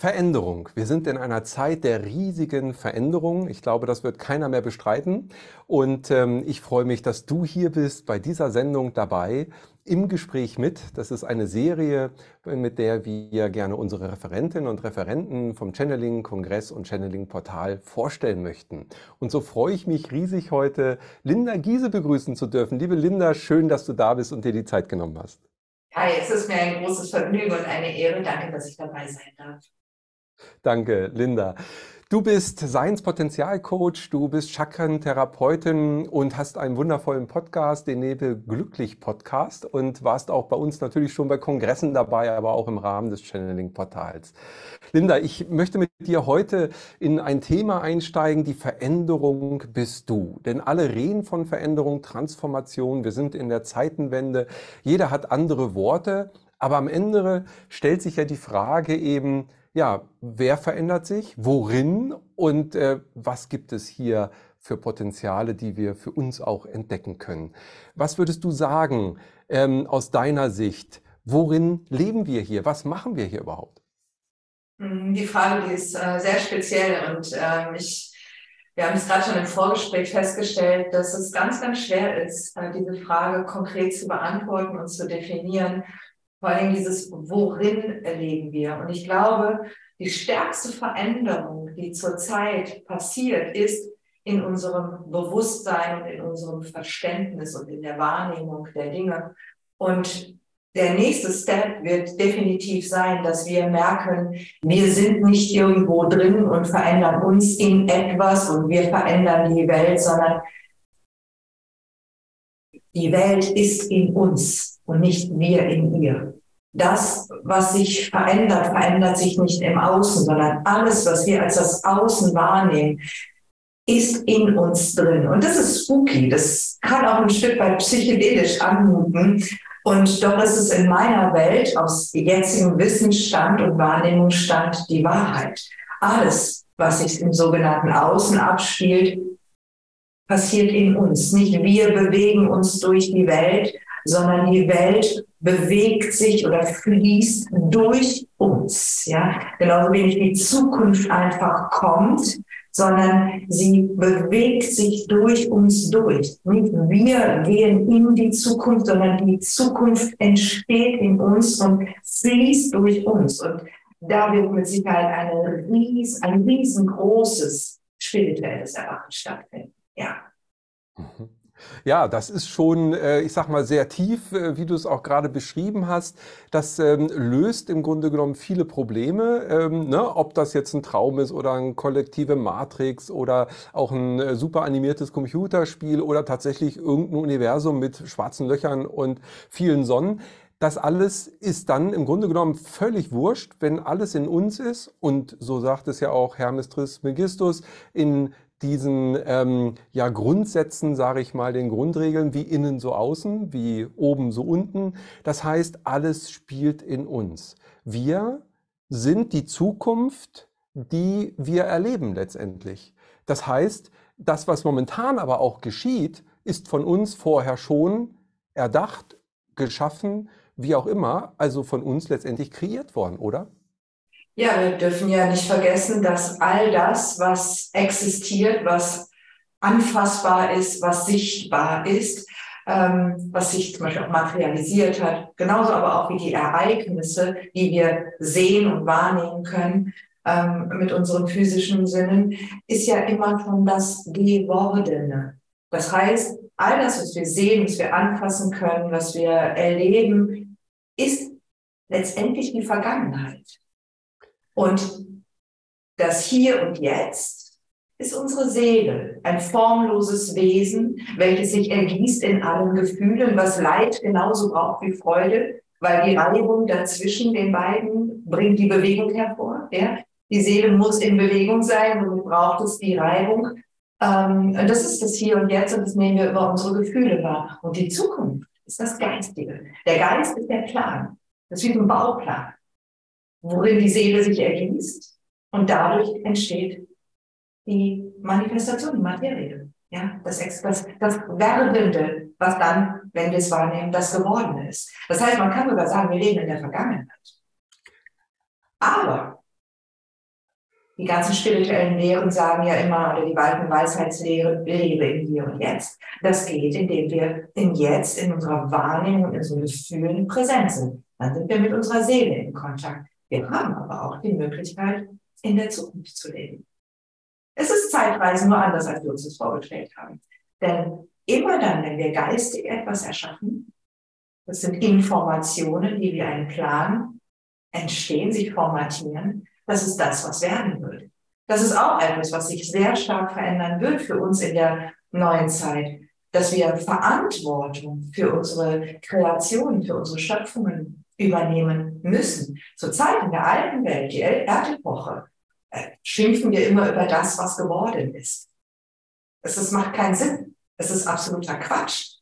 Veränderung. Wir sind in einer Zeit der riesigen Veränderung. Ich glaube, das wird keiner mehr bestreiten. Und ähm, ich freue mich, dass du hier bist bei dieser Sendung dabei im Gespräch mit. Das ist eine Serie, mit der wir gerne unsere Referentinnen und Referenten vom Channeling Kongress und Channeling Portal vorstellen möchten. Und so freue ich mich riesig heute, Linda Giese begrüßen zu dürfen. Liebe Linda, schön, dass du da bist und dir die Zeit genommen hast. Hi, es ist mir ein großes Vergnügen und eine Ehre. Danke, dass ich dabei sein darf. Danke, Linda. Du bist Science-Potenzial-Coach, du bist Chakren-Therapeutin und hast einen wundervollen Podcast, den Nebel Glücklich Podcast und warst auch bei uns natürlich schon bei Kongressen dabei, aber auch im Rahmen des Channeling-Portals. Linda, ich möchte mit dir heute in ein Thema einsteigen, die Veränderung bist du. Denn alle reden von Veränderung, Transformation, wir sind in der Zeitenwende, jeder hat andere Worte, aber am Ende stellt sich ja die Frage eben, ja, wer verändert sich, worin und äh, was gibt es hier für Potenziale, die wir für uns auch entdecken können. Was würdest du sagen ähm, aus deiner Sicht? Worin leben wir hier? Was machen wir hier überhaupt? Hm, die Frage, die ist äh, sehr speziell und äh, ich, wir haben es gerade schon im Vorgespräch festgestellt, dass es ganz, ganz schwer ist, äh, diese Frage konkret zu beantworten und zu definieren vor allem dieses, worin erleben wir? Und ich glaube, die stärkste Veränderung, die zurzeit passiert, ist in unserem Bewusstsein und in unserem Verständnis und in der Wahrnehmung der Dinge. Und der nächste Step wird definitiv sein, dass wir merken, wir sind nicht irgendwo drin und verändern uns in etwas und wir verändern die Welt, sondern die Welt ist in uns und nicht wir in ihr. Das, was sich verändert, verändert sich nicht im Außen, sondern alles, was wir als das Außen wahrnehmen, ist in uns drin. Und das ist spooky. Das kann auch ein Stück weit psychedelisch anmuten. Und doch ist es in meiner Welt aus jetzigem Wissensstand und Wahrnehmungsstand die Wahrheit. Alles, was sich im sogenannten Außen abspielt, passiert in uns. Nicht wir bewegen uns durch die Welt, sondern die Welt bewegt sich oder fließt durch uns. Ja? Genauso wenig die Zukunft einfach kommt, sondern sie bewegt sich durch uns durch. Nicht wir gehen in die Zukunft, sondern die Zukunft entsteht in uns und fließt durch uns. Und da wird mit Sicherheit eine ries, ein riesengroßes spirituelles Erwachen stattfinden. Ja. Mhm. Ja, das ist schon, äh, ich sag mal, sehr tief, äh, wie du es auch gerade beschrieben hast. Das ähm, löst im Grunde genommen viele Probleme, ähm, ne? ob das jetzt ein Traum ist oder eine kollektive Matrix oder auch ein äh, super animiertes Computerspiel oder tatsächlich irgendein Universum mit schwarzen Löchern und vielen Sonnen. Das alles ist dann im Grunde genommen völlig wurscht, wenn alles in uns ist. Und so sagt es ja auch Hermes Trismegistus, in diesen ähm, ja, Grundsätzen, sage ich mal, den Grundregeln, wie innen so außen, wie oben so unten. Das heißt, alles spielt in uns. Wir sind die Zukunft, die wir erleben letztendlich. Das heißt, das, was momentan aber auch geschieht, ist von uns vorher schon erdacht, geschaffen, wie auch immer, also von uns letztendlich kreiert worden, oder? Ja, wir dürfen ja nicht vergessen, dass all das, was existiert, was anfassbar ist, was sichtbar ist, ähm, was sich zum Beispiel auch materialisiert hat, genauso aber auch wie die Ereignisse, die wir sehen und wahrnehmen können ähm, mit unseren physischen Sinnen, ist ja immer schon das Gewordene. Das heißt, all das, was wir sehen, was wir anfassen können, was wir erleben, ist letztendlich die Vergangenheit. Und das Hier und Jetzt ist unsere Seele, ein formloses Wesen, welches sich ergießt in allen Gefühlen, was Leid genauso braucht wie Freude, weil die Reibung dazwischen den beiden bringt die Bewegung hervor. Ja? Die Seele muss in Bewegung sein und braucht es die Reibung. Ähm, und das ist das Hier und Jetzt und das nehmen wir über unsere Gefühle wahr. Und die Zukunft ist das Geistige. Der Geist ist der Plan. Das ist wie ein Bauplan, worin die Seele sich ergießt und dadurch entsteht die Manifestation, die Materie. Ja, das, das, das Werdende, was dann, wenn wir es wahrnehmen, das Gewordene ist. Das heißt, man kann sogar sagen, wir leben in der Vergangenheit. Aber die ganzen spirituellen Lehren sagen ja immer, oder die alten Weisheitslehren, lebe in hier und jetzt. Das geht, indem wir im Jetzt, in unserer Wahrnehmung, in unseren Gefühlen präsent sind. Dann sind wir mit unserer Seele in Kontakt. Wir haben aber auch die Möglichkeit, in der Zukunft zu leben. Es ist zeitweise nur anders, als wir uns das vorgestellt haben. Denn immer dann, wenn wir geistig etwas erschaffen, das sind Informationen, die wie ein Plan entstehen, sich formatieren, das ist das, was werden wird. Das ist auch etwas, was sich sehr stark verändern wird für uns in der neuen Zeit, dass wir Verantwortung für unsere Kreationen, für unsere Schöpfungen übernehmen müssen. Zur Zeit in der alten Welt, die Erdepoche, äh, schimpfen wir immer über das, was geworden ist. Es, es macht keinen Sinn. Es ist absoluter Quatsch.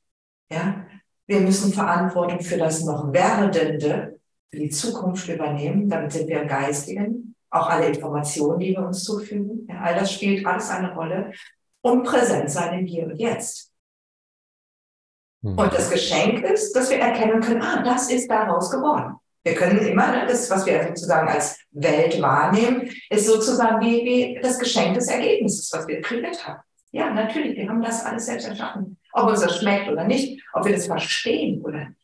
Ja? Wir müssen Verantwortung für das noch Werdende, für die Zukunft übernehmen. Damit sind wir im Geistigen. Auch alle Informationen, die wir uns zufügen. Ja, all das spielt alles eine Rolle. Und präsent sein im Hier und Jetzt. Mhm. Und das Geschenk ist, dass wir erkennen können, ah, das ist daraus geworden. Wir können immer, ne, das, was wir sozusagen als Welt wahrnehmen, ist sozusagen wie, wie das Geschenk des Ergebnisses, was wir kreiert haben. Ja, natürlich, wir haben das alles selbst erschaffen. Ob uns das schmeckt oder nicht, ob wir das verstehen oder nicht.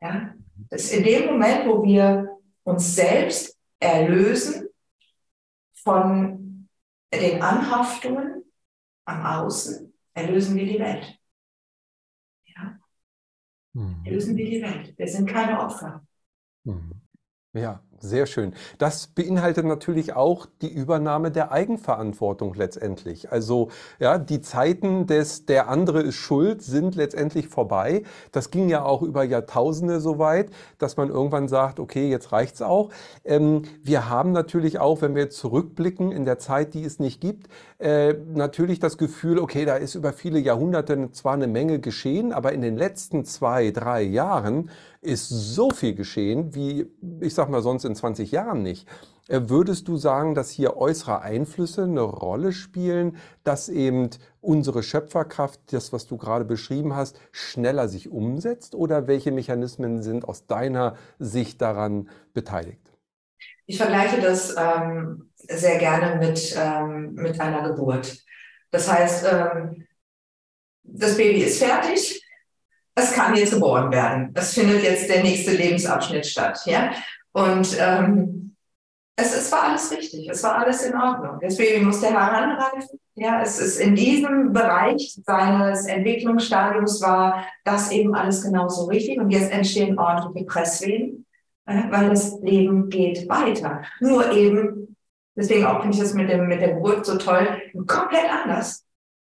Ja, das ist in dem Moment, wo wir uns selbst erlösen von den Anhaftungen am Außen, erlösen wir die Welt. Mhm. Erlösen wir die Welt. Wir sind keine Opfer. Mhm. Ja, sehr schön. Das beinhaltet natürlich auch die Übernahme der Eigenverantwortung letztendlich. Also ja, die Zeiten des der andere ist schuld sind letztendlich vorbei. Das ging ja auch über Jahrtausende so weit, dass man irgendwann sagt, okay, jetzt reicht's auch. Ähm, wir haben natürlich auch, wenn wir zurückblicken in der Zeit, die es nicht gibt, äh, natürlich das Gefühl, okay, da ist über viele Jahrhunderte zwar eine Menge geschehen, aber in den letzten zwei, drei Jahren ist so viel geschehen, wie ich sag mal sonst in 20 Jahren nicht. Äh, würdest du sagen, dass hier äußere Einflüsse eine Rolle spielen, dass eben unsere Schöpferkraft, das, was du gerade beschrieben hast, schneller sich umsetzt? Oder welche Mechanismen sind aus deiner Sicht daran beteiligt? Ich vergleiche das ähm, sehr gerne mit, ähm, mit einer Geburt. Das heißt, ähm, das Baby ist fertig, es kann jetzt geboren werden. Es findet jetzt der nächste Lebensabschnitt statt. Ja? Und ähm, es, es war alles richtig, es war alles in Ordnung. Das Baby musste heranreifen. Ja, es ist in diesem Bereich seines Entwicklungsstadiums war das eben alles genauso richtig. Und jetzt entstehen ordentliche Presswehen, äh, weil das Leben geht weiter. Nur eben, deswegen auch finde ich das mit, dem, mit der Geburt so toll, komplett anders,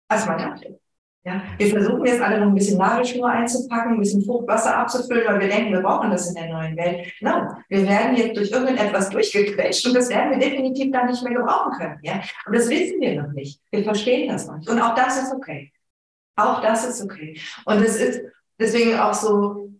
als man dachte. Ja, wir versuchen jetzt alle noch ein bisschen Nagelschnur einzupacken, ein bisschen Fruchtwasser abzufüllen, weil wir denken, wir brauchen das in der neuen Welt. Nein, wir werden jetzt durch irgendetwas durchgequetscht und das werden wir definitiv dann nicht mehr gebrauchen können. Ja? Und das wissen wir noch nicht. Wir verstehen das noch nicht. Und auch das ist okay. Auch das ist okay. Und es ist deswegen auch so,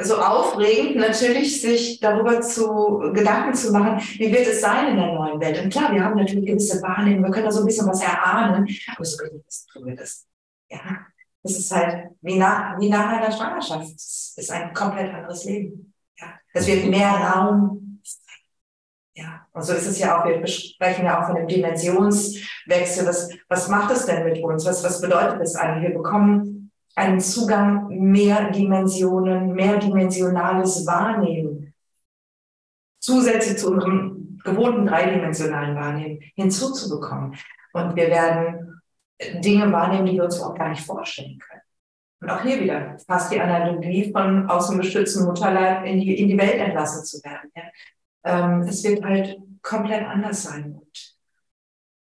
so aufregend, natürlich sich darüber zu Gedanken zu machen, wie wird es sein in der neuen Welt. Und klar, wir haben natürlich gewisse Wahrnehmungen, wir können da so ein bisschen was erahnen, aber so richtig tun wir das ja, es ist halt wie nach, wie nach einer Schwangerschaft. Es ist ein komplett anderes Leben. Ja, es wird mehr Raum. Ja, und so ist es ja auch, wir sprechen ja auch von dem Dimensionswechsel. Was, was macht es denn mit uns? Was, was bedeutet das eigentlich? Wir bekommen einen Zugang, mehr Dimensionen, mehrdimensionales Wahrnehmen. Zusätzlich zu unserem gewohnten dreidimensionalen Wahrnehmen hinzuzubekommen. Und wir werden Dinge wahrnehmen, die wir uns auch gar nicht vorstellen können. Und auch hier wieder fast die Analogie von aus dem geschützten Mutterleib in die, in die Welt entlassen zu werden. Ja. Ähm, es wird halt komplett anders sein. Und,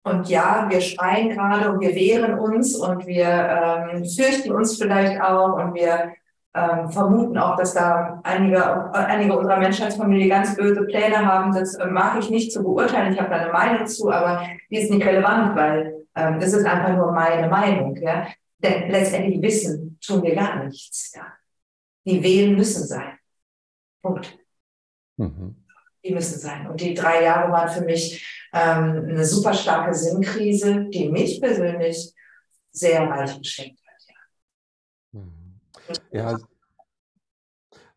und ja, wir schreien gerade und wir wehren uns und wir ähm, fürchten uns vielleicht auch und wir ähm, vermuten auch, dass da einige, einige unserer Menschheitsfamilie ganz böse Pläne haben. Das äh, mag ich nicht zu beurteilen. Ich habe da eine Meinung zu, aber die ist nicht relevant, weil ähm, das ist einfach nur meine Meinung. Ja? Denn letztendlich wissen tun wir gar nichts. Ja? Die Wehen müssen sein. Punkt. Mhm. Die müssen sein. Und die drei Jahre waren für mich ähm, eine super starke Sinnkrise, die mich persönlich sehr reich geschenkt hat. Ja. Mhm. ja.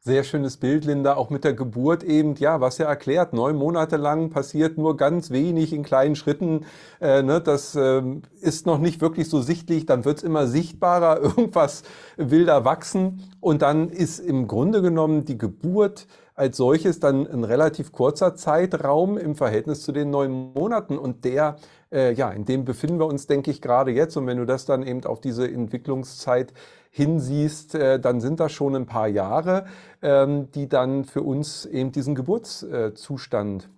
Sehr schönes Bild, Linda, auch mit der Geburt eben, ja, was ja erklärt, neun Monate lang passiert nur ganz wenig in kleinen Schritten. Äh, ne, das äh, ist noch nicht wirklich so sichtlich, dann wird es immer sichtbarer, irgendwas will da wachsen. Und dann ist im Grunde genommen die Geburt als solches dann ein relativ kurzer Zeitraum im Verhältnis zu den neun Monaten. Und der, äh, ja, in dem befinden wir uns, denke ich, gerade jetzt und wenn du das dann eben auf diese Entwicklungszeit hinsiehst, äh, dann sind das schon ein paar Jahre, ähm, die dann für uns eben diesen Geburtszustand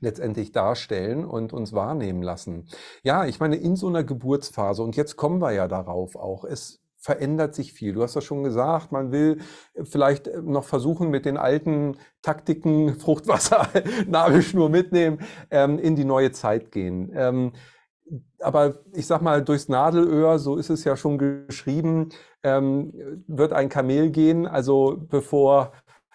letztendlich darstellen und uns wahrnehmen lassen. Ja, ich meine, in so einer Geburtsphase, und jetzt kommen wir ja darauf auch, es verändert sich viel. Du hast das schon gesagt, man will vielleicht noch versuchen, mit den alten Taktiken Fruchtwasser, Nabelschnur mitnehmen, ähm, in die neue Zeit gehen. Ähm, aber ich sag mal, durchs Nadelöhr, so ist es ja schon geschrieben, ähm, wird ein Kamel gehen. Also bevor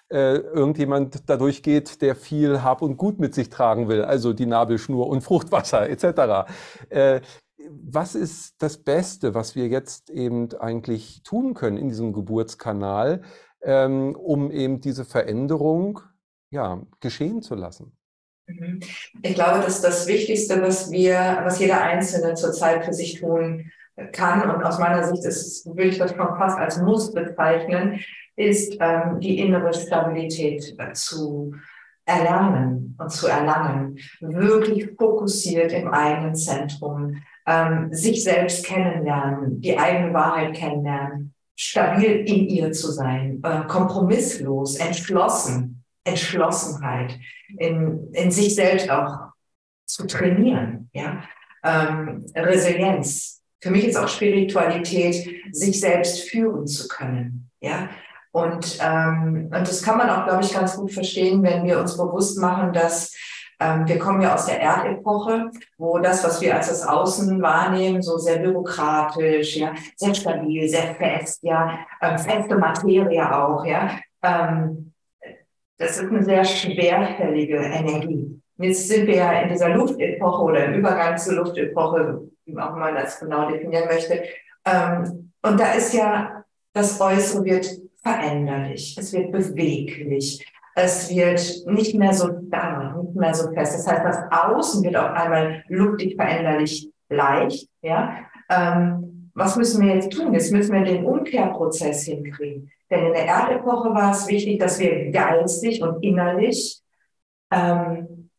äh, irgendjemand dadurch geht, der viel Hab und Gut mit sich tragen will, also die Nabelschnur und Fruchtwasser etc. Äh, was ist das Beste, was wir jetzt eben eigentlich tun können in diesem Geburtskanal, ähm, um eben diese Veränderung ja, geschehen zu lassen? Mhm. Ich glaube, dass das Wichtigste, was wir, was jeder Einzelne zurzeit für sich tun kann, und aus meiner Sicht ist, will ich das schon fast als Muss bezeichnen, ist ähm, die innere Stabilität zu erlernen und zu erlangen. Wirklich fokussiert im eigenen Zentrum, ähm, sich selbst kennenlernen, die eigene Wahrheit kennenlernen, stabil in ihr zu sein, äh, kompromisslos, entschlossen, Entschlossenheit, in, in sich selbst auch zu trainieren, ja, ähm, Resilienz. Für mich ist auch Spiritualität, sich selbst führen zu können, ja. Und, ähm, und das kann man auch, glaube ich, ganz gut verstehen, wenn wir uns bewusst machen, dass ähm, wir kommen ja aus der Erdepoche, wo das, was wir als das Außen wahrnehmen, so sehr bürokratisch, ja, sehr stabil, sehr fest, ja, ähm, feste Materie auch, ja, ähm, das ist eine sehr schwerfällige Energie. Jetzt sind wir ja in dieser Luftepoche oder im Übergang zur Luftepoche, wie auch man das genau definieren möchte. Ähm, und da ist ja, das Äußere wird veränderlich, es wird beweglich, es wird nicht mehr so starr, nicht mehr so fest. Das heißt, das Außen wird auf einmal luftig veränderlich leicht. Ja? Ähm, was müssen wir jetzt tun? Jetzt müssen wir den Umkehrprozess hinkriegen. Denn in der Erdepoche war es wichtig, dass wir geistig und innerlich ähm,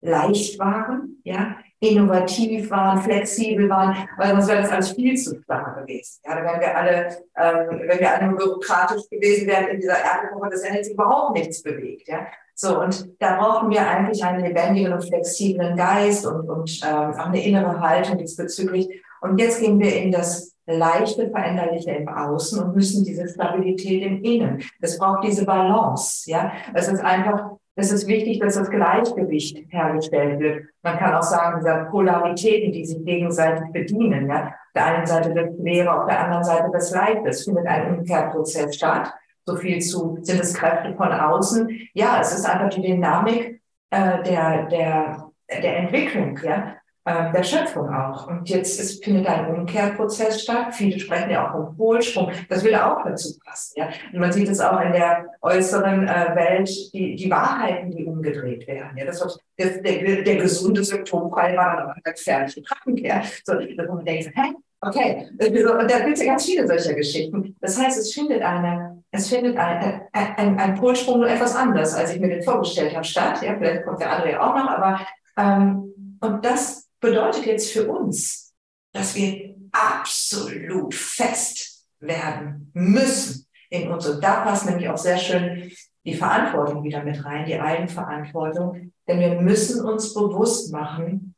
leicht waren, ja, innovativ waren, flexibel waren, weil sonst wäre das alles viel zu starr gewesen. Ja, wenn wir alle, ähm, wenn wir alle bürokratisch gewesen wären in dieser Erdepoche, das hätte sich überhaupt nichts bewegt. Ja, so und da brauchen wir eigentlich einen lebendigen und flexiblen Geist und und ähm, auch eine innere Haltung diesbezüglich. Und jetzt gehen wir in das leichte Veränderliche im Außen und müssen diese Stabilität im Innen. Es braucht diese Balance. Ja, es ist einfach es ist wichtig, dass das Gleichgewicht hergestellt wird. Man kann auch sagen, diese Polaritäten, die sich gegenseitig bedienen. Ja? Auf der einen Seite das Schwere, auf der anderen Seite das Leichte. Es findet ein Umkehrprozess statt. So viel zu, sind es Kräfte von außen? Ja, es ist einfach die Dynamik äh, der, der, der Entwicklung. Ja? Äh, der Schöpfung auch. Und jetzt ist, findet ein Umkehrprozess statt. Viele sprechen ja auch vom Polsprung. Das will auch dazu passen. Ja? Und man sieht es auch in der äußeren äh, Welt, die, die Wahrheiten, die umgedreht werden. Ja? Das, was, der, der, gesunde Symptomfall war dann aber gefährliche Krankenkehr. So, wo man denkt, hä? Okay, und da gibt es ja ganz viele solcher Geschichten. Das heißt, es findet eine, es findet ein, ein, ein Polsprung nur etwas anders, als ich mir den vorgestellt habe, statt. Ja, vielleicht kommt der andere ja auch noch, aber ähm, und das bedeutet jetzt für uns, dass wir absolut fest werden müssen in uns. Und da passt nämlich auch sehr schön die Verantwortung wieder mit rein, die Eigenverantwortung. Denn wir müssen uns bewusst machen,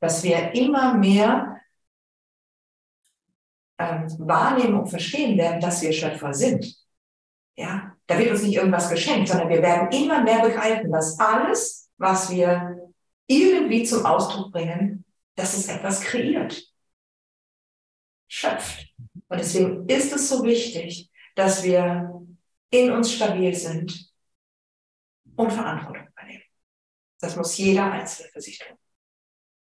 dass wir immer mehr ähm, wahrnehmen und verstehen werden, dass wir Schöpfer sind. Ja, da wird uns nicht irgendwas geschenkt, sondern wir werden immer mehr begreifen, dass alles, was wir irgendwie zum Ausdruck bringen, dass es etwas kreiert, schöpft. Und deswegen ist es so wichtig, dass wir in uns stabil sind und Verantwortung übernehmen. Das muss jeder Einzelne für sich tun.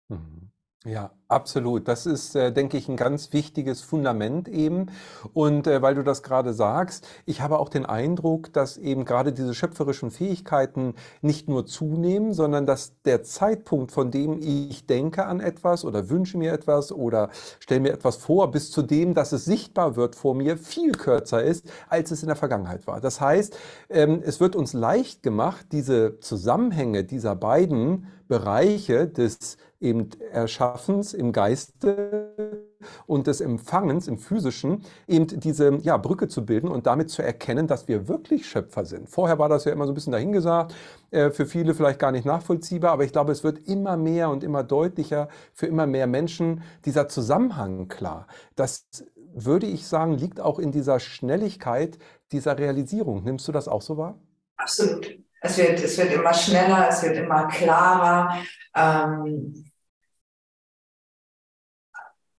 Mhm. Ja, absolut. Das ist, äh, denke ich, ein ganz wichtiges Fundament eben. Und äh, weil du das gerade sagst, ich habe auch den Eindruck, dass eben gerade diese schöpferischen Fähigkeiten nicht nur zunehmen, sondern dass der Zeitpunkt, von dem ich denke an etwas oder wünsche mir etwas oder stelle mir etwas vor, bis zu dem, dass es sichtbar wird vor mir, viel kürzer ist, als es in der Vergangenheit war. Das heißt, ähm, es wird uns leicht gemacht, diese Zusammenhänge dieser beiden Bereiche des eben Erschaffens im Geiste und des Empfangens im Physischen eben diese ja, Brücke zu bilden und damit zu erkennen, dass wir wirklich Schöpfer sind. Vorher war das ja immer so ein bisschen dahingesagt, äh, für viele vielleicht gar nicht nachvollziehbar, aber ich glaube, es wird immer mehr und immer deutlicher für immer mehr Menschen dieser Zusammenhang klar. Das würde ich sagen, liegt auch in dieser Schnelligkeit dieser Realisierung. Nimmst du das auch so wahr? Absolut. Es wird, es wird immer schneller, es wird immer klarer. Ähm,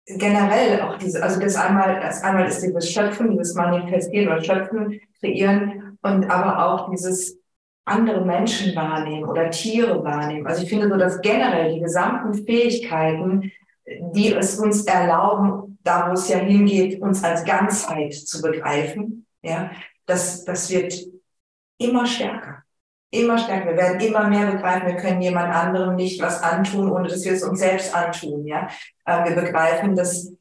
generell auch diese, also das einmal, das einmal ist dieses Schöpfen, dieses Manifestieren oder Schöpfen, Kreieren und aber auch dieses andere Menschen wahrnehmen oder Tiere wahrnehmen. Also ich finde so, dass generell die gesamten Fähigkeiten, die es uns erlauben, da wo es ja hingeht, uns als Ganzheit zu begreifen, ja, das, das wird immer stärker immer stärker. Wir werden immer mehr begreifen, wir können jemand anderem nicht was antun, ohne dass wir es uns selbst antun. Ja? Äh, wir begreifen, dass,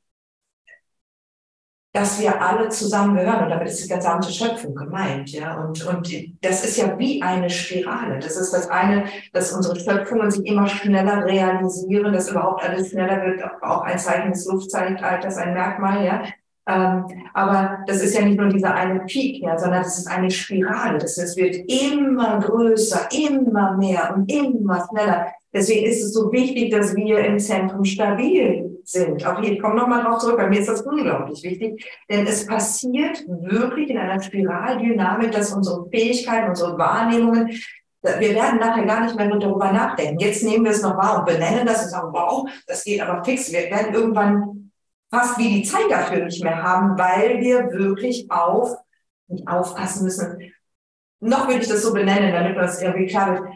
dass wir alle zusammengehören und damit ist die gesamte Schöpfung gemeint. Ja? Und, und das ist ja wie eine Spirale. Das ist das eine, dass unsere Schöpfungen sich immer schneller realisieren, dass überhaupt alles schneller wird, auch ein Zeichen des Luftzeitalters, ein Merkmal. Ja? Ähm, aber das ist ja nicht nur dieser eine Peak, ja, sondern das ist eine Spirale. Das heißt, wird immer größer, immer mehr und immer schneller. Deswegen ist es so wichtig, dass wir im Zentrum stabil sind. Auch hier, ich komme nochmal drauf zurück, bei mir ist das unglaublich wichtig, denn es passiert wirklich in einer Spiraldynamik, dass unsere Fähigkeiten, unsere Wahrnehmungen, wir werden nachher gar nicht mehr darüber nachdenken. Jetzt nehmen wir es noch wahr und benennen das und sagen, wow, das geht aber fix. Wir werden irgendwann fast wie die Zeit dafür nicht mehr haben, weil wir wirklich auf, nicht aufpassen müssen. Noch würde ich das so benennen, damit das irgendwie klar wird.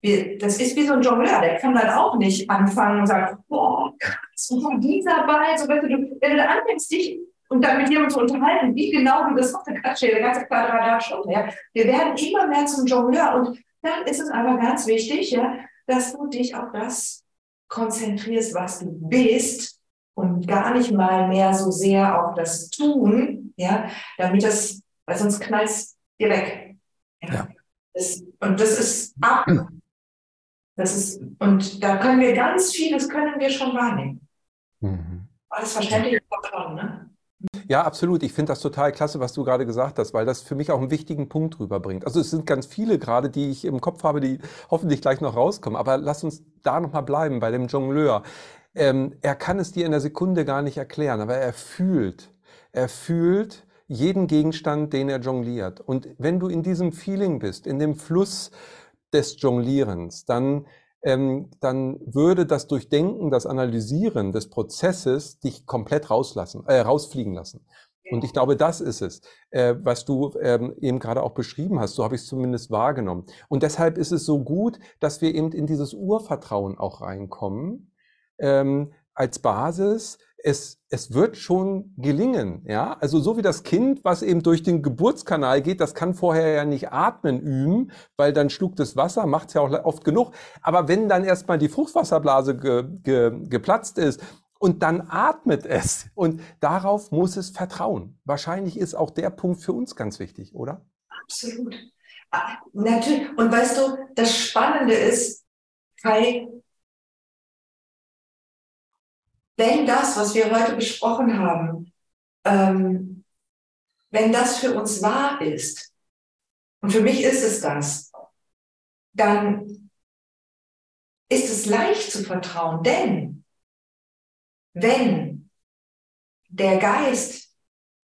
Wir, das ist wie so ein Jongleur, der kann dann auch nicht anfangen und sagen, boah, krass, und dieser Ball, so wenn du, wenn du anfängst, dich und dann mit jemandem zu unterhalten, wie genau du das dann kannst du der ganze Quadrat schon, ja. Wir werden immer mehr zum Jongleur und dann ist es aber ganz wichtig, ja, dass du dich auf das konzentrierst, was du bist und gar nicht mal mehr so sehr auf das Tun, ja, damit das, weil sonst knallt es dir weg. Ja. ja. Das, und das ist ab. Das ist, und da können wir ganz vieles können wir schon wahrnehmen. Mhm. Alles verständlich schon, ne? Ja, absolut. Ich finde das total klasse, was du gerade gesagt hast, weil das für mich auch einen wichtigen Punkt rüberbringt. Also es sind ganz viele gerade, die ich im Kopf habe, die hoffentlich gleich noch rauskommen. Aber lass uns da nochmal bleiben bei dem Jongleur. Ähm, er kann es dir in der Sekunde gar nicht erklären, aber er fühlt, er fühlt jeden Gegenstand, den er jongliert. Und wenn du in diesem Feeling bist, in dem Fluss des Jonglierens, dann ähm, dann würde das Durchdenken, das Analysieren des Prozesses dich komplett rauslassen, äh, rausfliegen lassen. Und ich glaube, das ist es, äh, was du ähm, eben gerade auch beschrieben hast. So habe ich es zumindest wahrgenommen. Und deshalb ist es so gut, dass wir eben in dieses Urvertrauen auch reinkommen, ähm, als Basis, es, es wird schon gelingen, ja. Also so wie das Kind, was eben durch den Geburtskanal geht, das kann vorher ja nicht atmen üben, weil dann schluckt das Wasser, macht es ja auch oft genug. Aber wenn dann erstmal die Fruchtwasserblase ge, ge, geplatzt ist und dann atmet es und darauf muss es vertrauen. Wahrscheinlich ist auch der Punkt für uns ganz wichtig, oder? Absolut. Ah, natürlich. Und weißt du, das Spannende ist, Kai, wenn das, was wir heute besprochen haben, ähm, wenn das für uns wahr ist, und für mich ist es das, dann ist es leicht zu vertrauen, denn wenn der Geist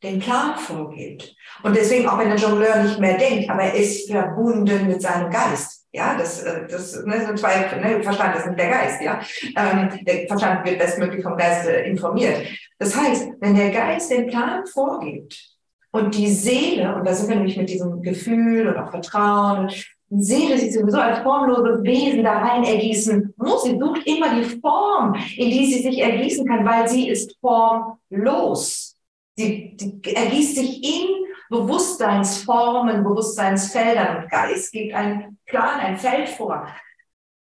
den Plan vorgibt und deswegen auch wenn der Jongleur nicht mehr denkt, aber er ist verbunden mit seinem Geist, ja, das, äh, das ne, sind zwei, ne, Verstand ist nicht der Geist, ja. Ähm, der Verstand wird bestmöglich vom Geist äh, informiert. Das heißt, wenn der Geist den Plan vorgibt, Und die Seele, und da sind wir nämlich mit diesem Gefühl und auch Vertrauen, die Seele sich sowieso als formloses Wesen da rein ergießen muss. Sie sucht immer die Form, in die sie sich ergießen kann, weil sie ist formlos. Sie ergießt sich in Bewusstseinsformen, Bewusstseinsfeldern und Geist gibt einen Plan, ein Feld vor.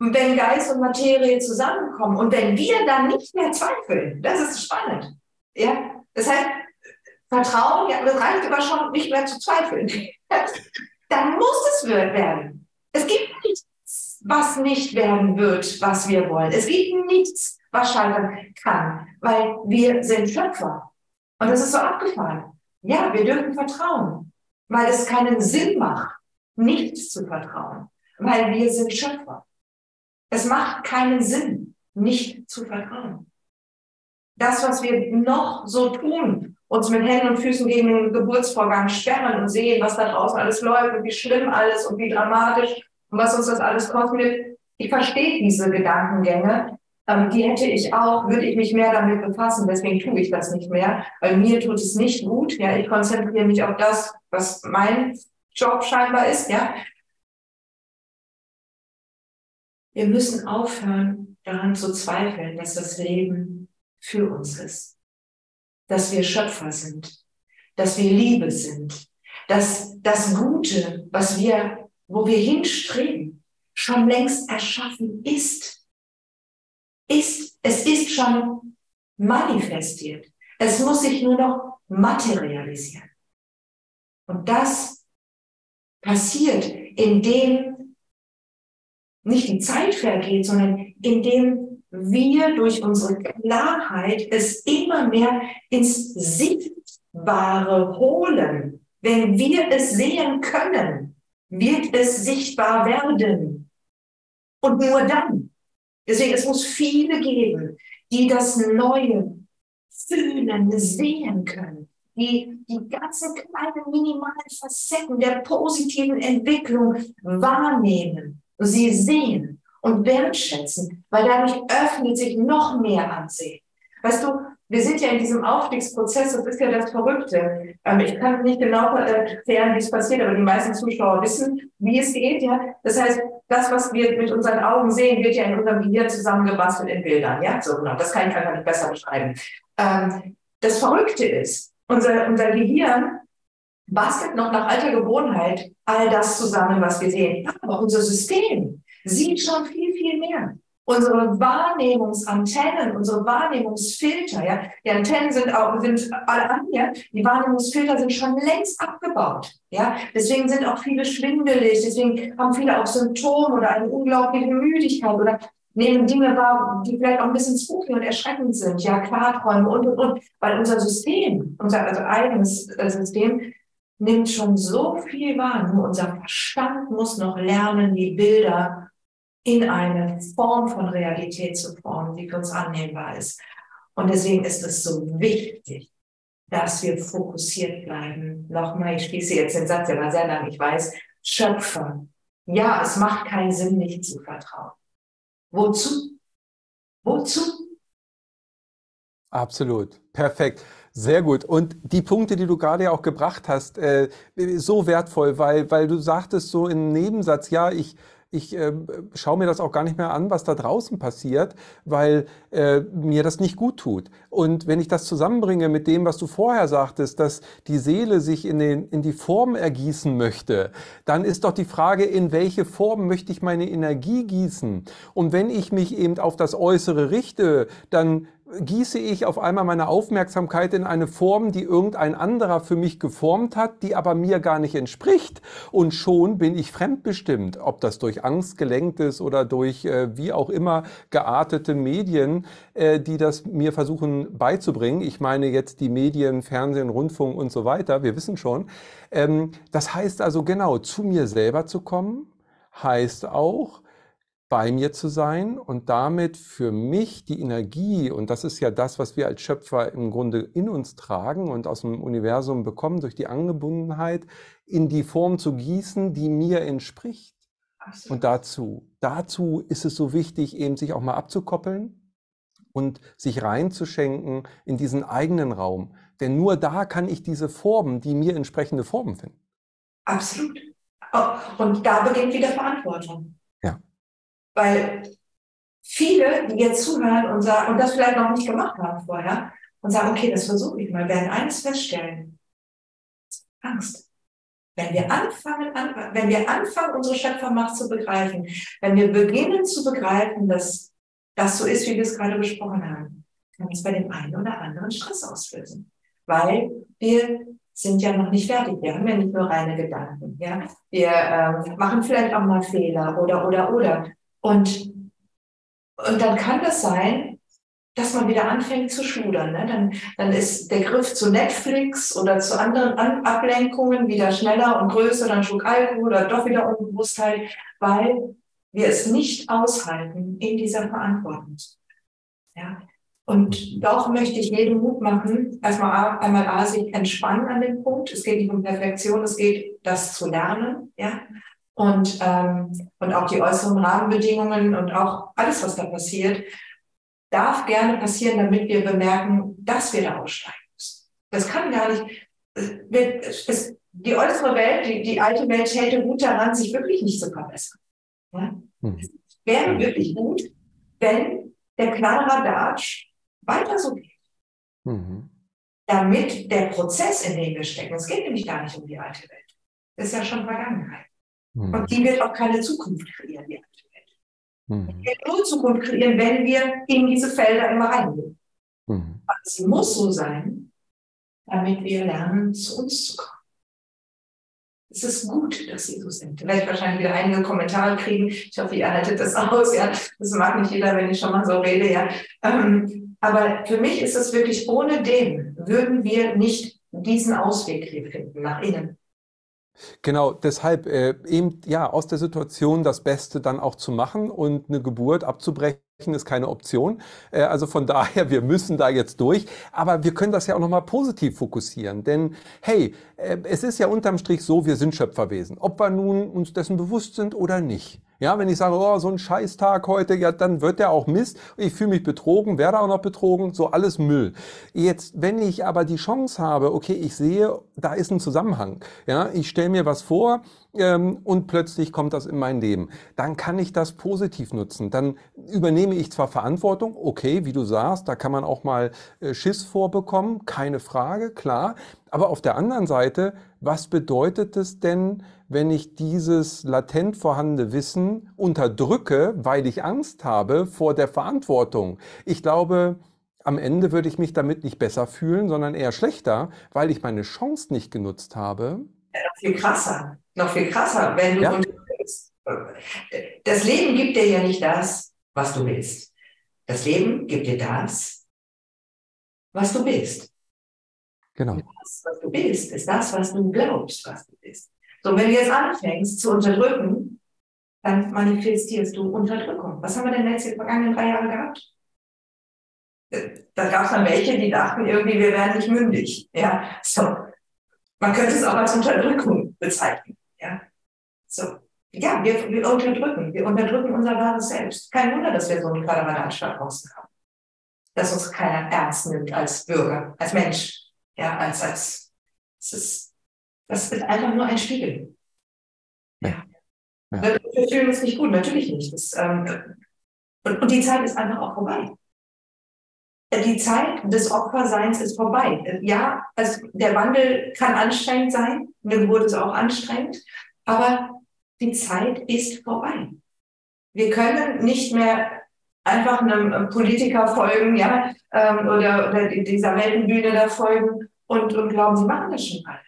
Und wenn Geist und Materie zusammenkommen und wenn wir dann nicht mehr zweifeln, das ist spannend. Ja, das heißt, Vertrauen, ja, das reicht aber schon nicht mehr zu zweifeln. dann muss es werden. Es gibt nichts, was nicht werden wird, was wir wollen. Es gibt nichts, was scheitern kann, weil wir sind Schöpfer. Und das ist so abgefahren. Ja, wir dürfen vertrauen, weil es keinen Sinn macht, nichts zu vertrauen, weil wir sind Schöpfer. Es macht keinen Sinn, nicht zu vertrauen. Das, was wir noch so tun, uns mit Händen und Füßen gegen den Geburtsvorgang sperren und sehen, was da draußen alles läuft und wie schlimm alles und wie dramatisch und was uns das alles kostet. Ich verstehe diese Gedankengänge, ähm, die hätte ich auch, würde ich mich mehr damit befassen. Deswegen tue ich das nicht mehr, weil mir tut es nicht gut. Ja, ich konzentriere mich auf das, was mein Job scheinbar ist. Ja, wir müssen aufhören, daran zu zweifeln, dass das Leben für uns ist, dass wir Schöpfer sind, dass wir Liebe sind, dass das Gute, was wir, wo wir hinstreben, schon längst erschaffen ist ist, es ist schon manifestiert. Es muss sich nur noch materialisieren. Und das passiert, indem nicht die Zeit vergeht, sondern indem wir durch unsere Klarheit es immer mehr ins Sichtbare holen. Wenn wir es sehen können, wird es sichtbar werden. Und nur dann Deswegen, es muss viele geben, die das Neue fühlen, sehen können, die die ganzen kleinen minimalen Facetten der positiven Entwicklung wahrnehmen, sie sehen und wertschätzen, weil dadurch öffnet sich noch mehr Ansehen. Weißt du, wir sind ja in diesem Aufstiegsprozess, das ist ja das Verrückte. Ähm, ich kann nicht genau erklären, wie es passiert, aber die meisten Zuschauer wissen, wie es geht. Ja? Das heißt, das, was wir mit unseren Augen sehen, wird ja in unserem Gehirn zusammengebastelt in Bildern. Ja, so genau. Das kann ich einfach nicht besser beschreiben. Ähm, das Verrückte ist, unser, unser Gehirn bastelt noch nach alter Gewohnheit all das zusammen, was wir sehen. Aber unser System sieht schon viel, viel mehr unsere Wahrnehmungsantennen, unsere Wahrnehmungsfilter, ja, die Antennen sind auch, sind alle an hier, die Wahrnehmungsfilter sind schon längst abgebaut, ja. Deswegen sind auch viele schwindelig, deswegen haben viele auch Symptome oder eine unglaubliche Müdigkeit oder nehmen Dinge wahr, die vielleicht auch ein bisschen spooky und erschreckend sind, ja, Klarträume und, und, und, weil unser System, unser also eigenes äh, System nimmt schon so viel wahr, nur unser Verstand muss noch lernen, die Bilder in eine Form von Realität zu formen, die für uns annehmbar ist. Und deswegen ist es so wichtig, dass wir fokussiert bleiben. Nochmal, ich schließe jetzt den Satz, der war sehr lang, ich weiß, Schöpfer. Ja, es macht keinen Sinn, nicht zu vertrauen. Wozu? Wozu? Absolut. Perfekt. Sehr gut. Und die Punkte, die du gerade auch gebracht hast, äh, so wertvoll, weil, weil du sagtest so im Nebensatz, ja, ich, ich äh, schaue mir das auch gar nicht mehr an, was da draußen passiert, weil äh, mir das nicht gut tut. Und wenn ich das zusammenbringe mit dem, was du vorher sagtest, dass die Seele sich in, den, in die Form ergießen möchte, dann ist doch die Frage, in welche Form möchte ich meine Energie gießen? Und wenn ich mich eben auf das Äußere richte, dann gieße ich auf einmal meine Aufmerksamkeit in eine Form, die irgendein anderer für mich geformt hat, die aber mir gar nicht entspricht. Und schon bin ich fremdbestimmt, ob das durch Angst gelenkt ist oder durch äh, wie auch immer geartete Medien, äh, die das mir versuchen beizubringen. Ich meine jetzt die Medien, Fernsehen, Rundfunk und so weiter. Wir wissen schon. Ähm, das heißt also genau, zu mir selber zu kommen, heißt auch, bei mir zu sein und damit für mich die Energie, und das ist ja das, was wir als Schöpfer im Grunde in uns tragen und aus dem Universum bekommen, durch die Angebundenheit, in die Form zu gießen, die mir entspricht. Und dazu, dazu ist es so wichtig, eben sich auch mal abzukoppeln und sich reinzuschenken in diesen eigenen Raum, Denn nur da kann ich diese Formen, die mir entsprechende Formen finden. Absolut. Oh, und da beginnt wieder Verantwortung. Weil viele, die jetzt zuhören und sagen, und das vielleicht noch nicht gemacht haben vorher, und sagen, okay, das versuche ich mal, werden eines feststellen. Angst. Wenn wir anfangen, an, wenn wir anfangen, unsere Schöpfermacht zu begreifen, wenn wir beginnen zu begreifen, dass das so ist, wie wir es gerade besprochen haben, kann es bei dem einen oder anderen Stress auslösen. Weil wir sind ja noch nicht fertig. Wir haben ja nicht nur reine Gedanken. Ja? Wir äh, machen vielleicht auch mal Fehler oder, oder, oder. Und, und dann kann das sein, dass man wieder anfängt zu schludern. Ne? Dann, dann ist der Griff zu Netflix oder zu anderen An Ablenkungen wieder schneller und größer, dann Schluck Alkohol oder doch wieder Unbewusstheit, weil wir es nicht aushalten in dieser Verantwortung. Ja? Und doch möchte ich jedem Mut machen, erstmal einmal A, sich entspannen an dem Punkt. Es geht nicht um Perfektion, es geht, das zu lernen, ja. Und, ähm, und auch die äußeren Rahmenbedingungen und auch alles, was da passiert, darf gerne passieren, damit wir bemerken, dass wir da aussteigen müssen. Das kann gar nicht, es, es, die äußere Welt, die, die alte Welt täte gut daran, sich wirklich nicht zu verbessern. Ja? Mhm. Es wäre wirklich gut, wenn der Kladderadatsch weiter so geht. Mhm. Damit der Prozess, in dem wir stecken, es geht nämlich gar nicht um die alte Welt. Das ist ja schon Vergangenheit. Mhm. Und die wird auch keine Zukunft kreieren, die alte Welt. Mhm. Die wird nur Zukunft kreieren, wenn wir in diese Felder immer reingehen. Mhm. Es muss so sein, damit wir lernen, zu uns zu kommen. Es ist gut, dass Sie so sind. Da werde ich wahrscheinlich wieder einige Kommentare kriegen. Ich hoffe, ihr haltet das aus. Ja, das mag nicht jeder, wenn ich schon mal so rede. Ja, ähm, aber für mich ist es wirklich, ohne den würden wir nicht diesen Ausweg hier finden nach innen. Genau, deshalb äh, eben ja aus der Situation das Beste dann auch zu machen und eine Geburt abzubrechen ist keine Option. Äh, also von daher, wir müssen da jetzt durch. Aber wir können das ja auch nochmal positiv fokussieren. Denn hey, äh, es ist ja unterm Strich so, wir sind Schöpferwesen. Ob wir nun uns dessen bewusst sind oder nicht. Ja, wenn ich sage, oh, so ein Scheißtag heute, ja, dann wird der auch Mist. Ich fühle mich betrogen, werde auch noch betrogen, so alles Müll. Jetzt, wenn ich aber die Chance habe, okay, ich sehe, da ist ein Zusammenhang. Ja, ich stelle mir was vor ähm, und plötzlich kommt das in mein Leben. Dann kann ich das positiv nutzen. Dann übernehme ich zwar Verantwortung, okay, wie du sagst, da kann man auch mal äh, Schiss vorbekommen, keine Frage, klar. Aber auf der anderen Seite, was bedeutet es denn, wenn ich dieses latent vorhandene Wissen unterdrücke, weil ich Angst habe vor der Verantwortung? Ich glaube, am Ende würde ich mich damit nicht besser fühlen, sondern eher schlechter, weil ich meine Chance nicht genutzt habe. Ja, noch viel krasser, noch viel krasser, wenn du ja. Das Leben gibt dir ja nicht das, was du willst. Das Leben gibt dir das, was du bist. Genau. Das, was du bist, ist das, was du glaubst, was du bist. So, wenn du jetzt anfängst zu unterdrücken, dann manifestierst du Unterdrückung. Was haben wir denn den vergangenen drei Jahren gehabt? Da gab es dann welche, die dachten irgendwie, wir werden nicht mündig. Ja, so. Man könnte es auch als Unterdrückung bezeichnen. Ja, so. Ja, wir, wir unterdrücken. Wir unterdrücken unser wahres Selbst. Kein Wunder, dass wir so einen Quadratanstadt draußen haben. Dass uns keiner ernst nimmt als Bürger, als Mensch. Ja, als, als, es ist, das ist einfach nur ein Spiegel. Ja. ja. Wir fühlen uns nicht gut, natürlich nicht. Das, ähm, und, und die Zeit ist einfach auch vorbei. Die Zeit des Opferseins ist vorbei. Ja, also der Wandel kann anstrengend sein, eine Geburt ist auch anstrengend, aber die Zeit ist vorbei. Wir können nicht mehr einfach einem Politiker folgen, ja, ähm, oder, oder dieser Weltenbühne da folgen und, und glauben, sie machen das schon alle.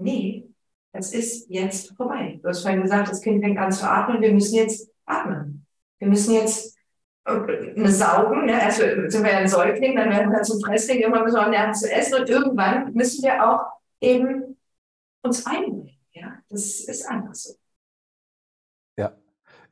Nee, das ist jetzt vorbei. Du hast vorhin gesagt, das Kind fängt an zu atmen, wir müssen jetzt atmen. Wir müssen jetzt äh, eine saugen, ne? also sind wir ein Säugling, dann werden wir zum Fressling, irgendwann müssen wir lernen zu essen und irgendwann müssen wir auch eben uns einbringen. Ja, das ist einfach so.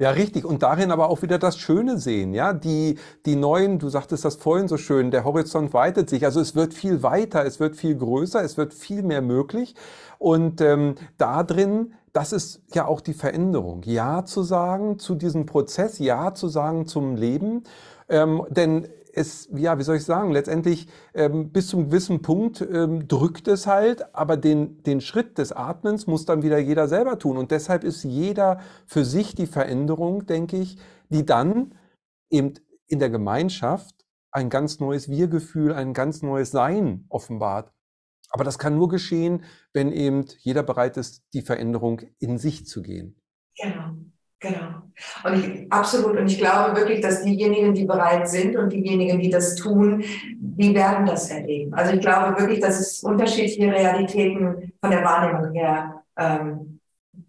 Ja, richtig. Und darin aber auch wieder das Schöne sehen. Ja, die, die neuen, du sagtest das vorhin so schön, der Horizont weitet sich. Also es wird viel weiter, es wird viel größer, es wird viel mehr möglich. Und ähm, da drin, das ist ja auch die Veränderung. Ja zu sagen zu diesem Prozess, Ja zu sagen zum Leben. Ähm, denn es, ja, wie soll ich sagen, letztendlich ähm, bis zum gewissen Punkt ähm, drückt es halt, aber den, den Schritt des Atmens muss dann wieder jeder selber tun. Und deshalb ist jeder für sich die Veränderung, denke ich, die dann eben in der Gemeinschaft ein ganz neues Wir-Gefühl, ein ganz neues Sein offenbart. Aber das kann nur geschehen, wenn eben jeder bereit ist, die Veränderung in sich zu gehen. Genau. Genau. Und ich, absolut. Und ich glaube wirklich, dass diejenigen, die bereit sind und diejenigen, die das tun, die werden das erleben. Also ich glaube wirklich, dass es unterschiedliche Realitäten von der Wahrnehmung her ähm,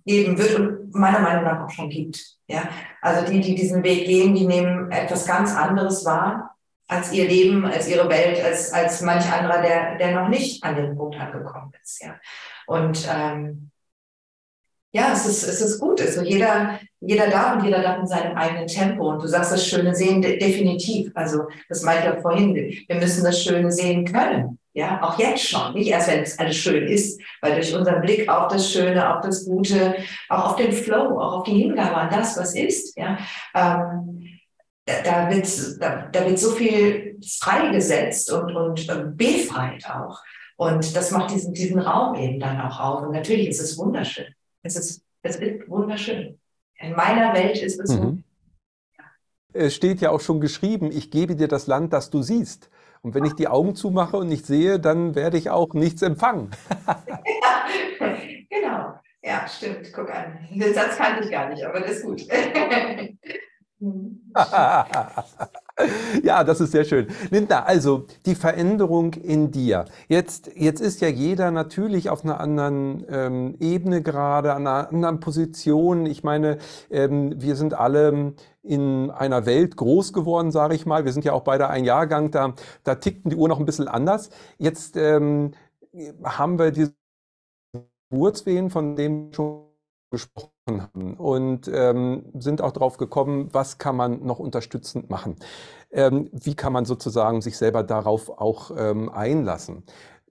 geben wird und meiner Meinung nach auch schon gibt. Ja, also die, die diesen Weg gehen, die nehmen etwas ganz anderes wahr als ihr Leben, als ihre Welt, als, als manch anderer, der, der noch nicht an den Punkt angekommen ist. Ja. Und ähm, ja, es ist, es ist gut. Also jeder, jeder darf und jeder darf in seinem eigenen Tempo. Und du sagst das Schöne sehen, de definitiv. Also, das meinte ich ja vorhin. Wir müssen das Schöne sehen können. Ja, auch jetzt schon. Nicht erst, wenn es alles schön ist, weil durch unseren Blick auf das Schöne, auf das Gute, auch auf den Flow, auch auf die Hingabe an das, was ist, ja, ähm, da, wird, da, da wird so viel freigesetzt und, und befreit auch. Und das macht diesen, diesen Raum eben dann auch auf. Und natürlich ist es wunderschön. Es ist, es ist wunderschön. In meiner Welt ist es mhm. so. Es steht ja auch schon geschrieben, ich gebe dir das Land, das du siehst. Und wenn ich die Augen zumache und nicht sehe, dann werde ich auch nichts empfangen. ja, genau. Ja, stimmt. Guck an. Den Satz kannte ich gar nicht, aber das ist gut. ja, das ist sehr schön. Linda, also die Veränderung in dir. Jetzt, jetzt ist ja jeder natürlich auf einer anderen ähm, Ebene gerade, an einer anderen Position. Ich meine, ähm, wir sind alle in einer Welt groß geworden, sage ich mal. Wir sind ja auch beide ein Jahrgang, da, da tickten die Uhr noch ein bisschen anders. Jetzt ähm, haben wir diese Geburtswehen, von denen schon gesprochen haben und ähm, sind auch darauf gekommen, was kann man noch unterstützend machen. Ähm, wie kann man sozusagen sich selber darauf auch ähm, einlassen.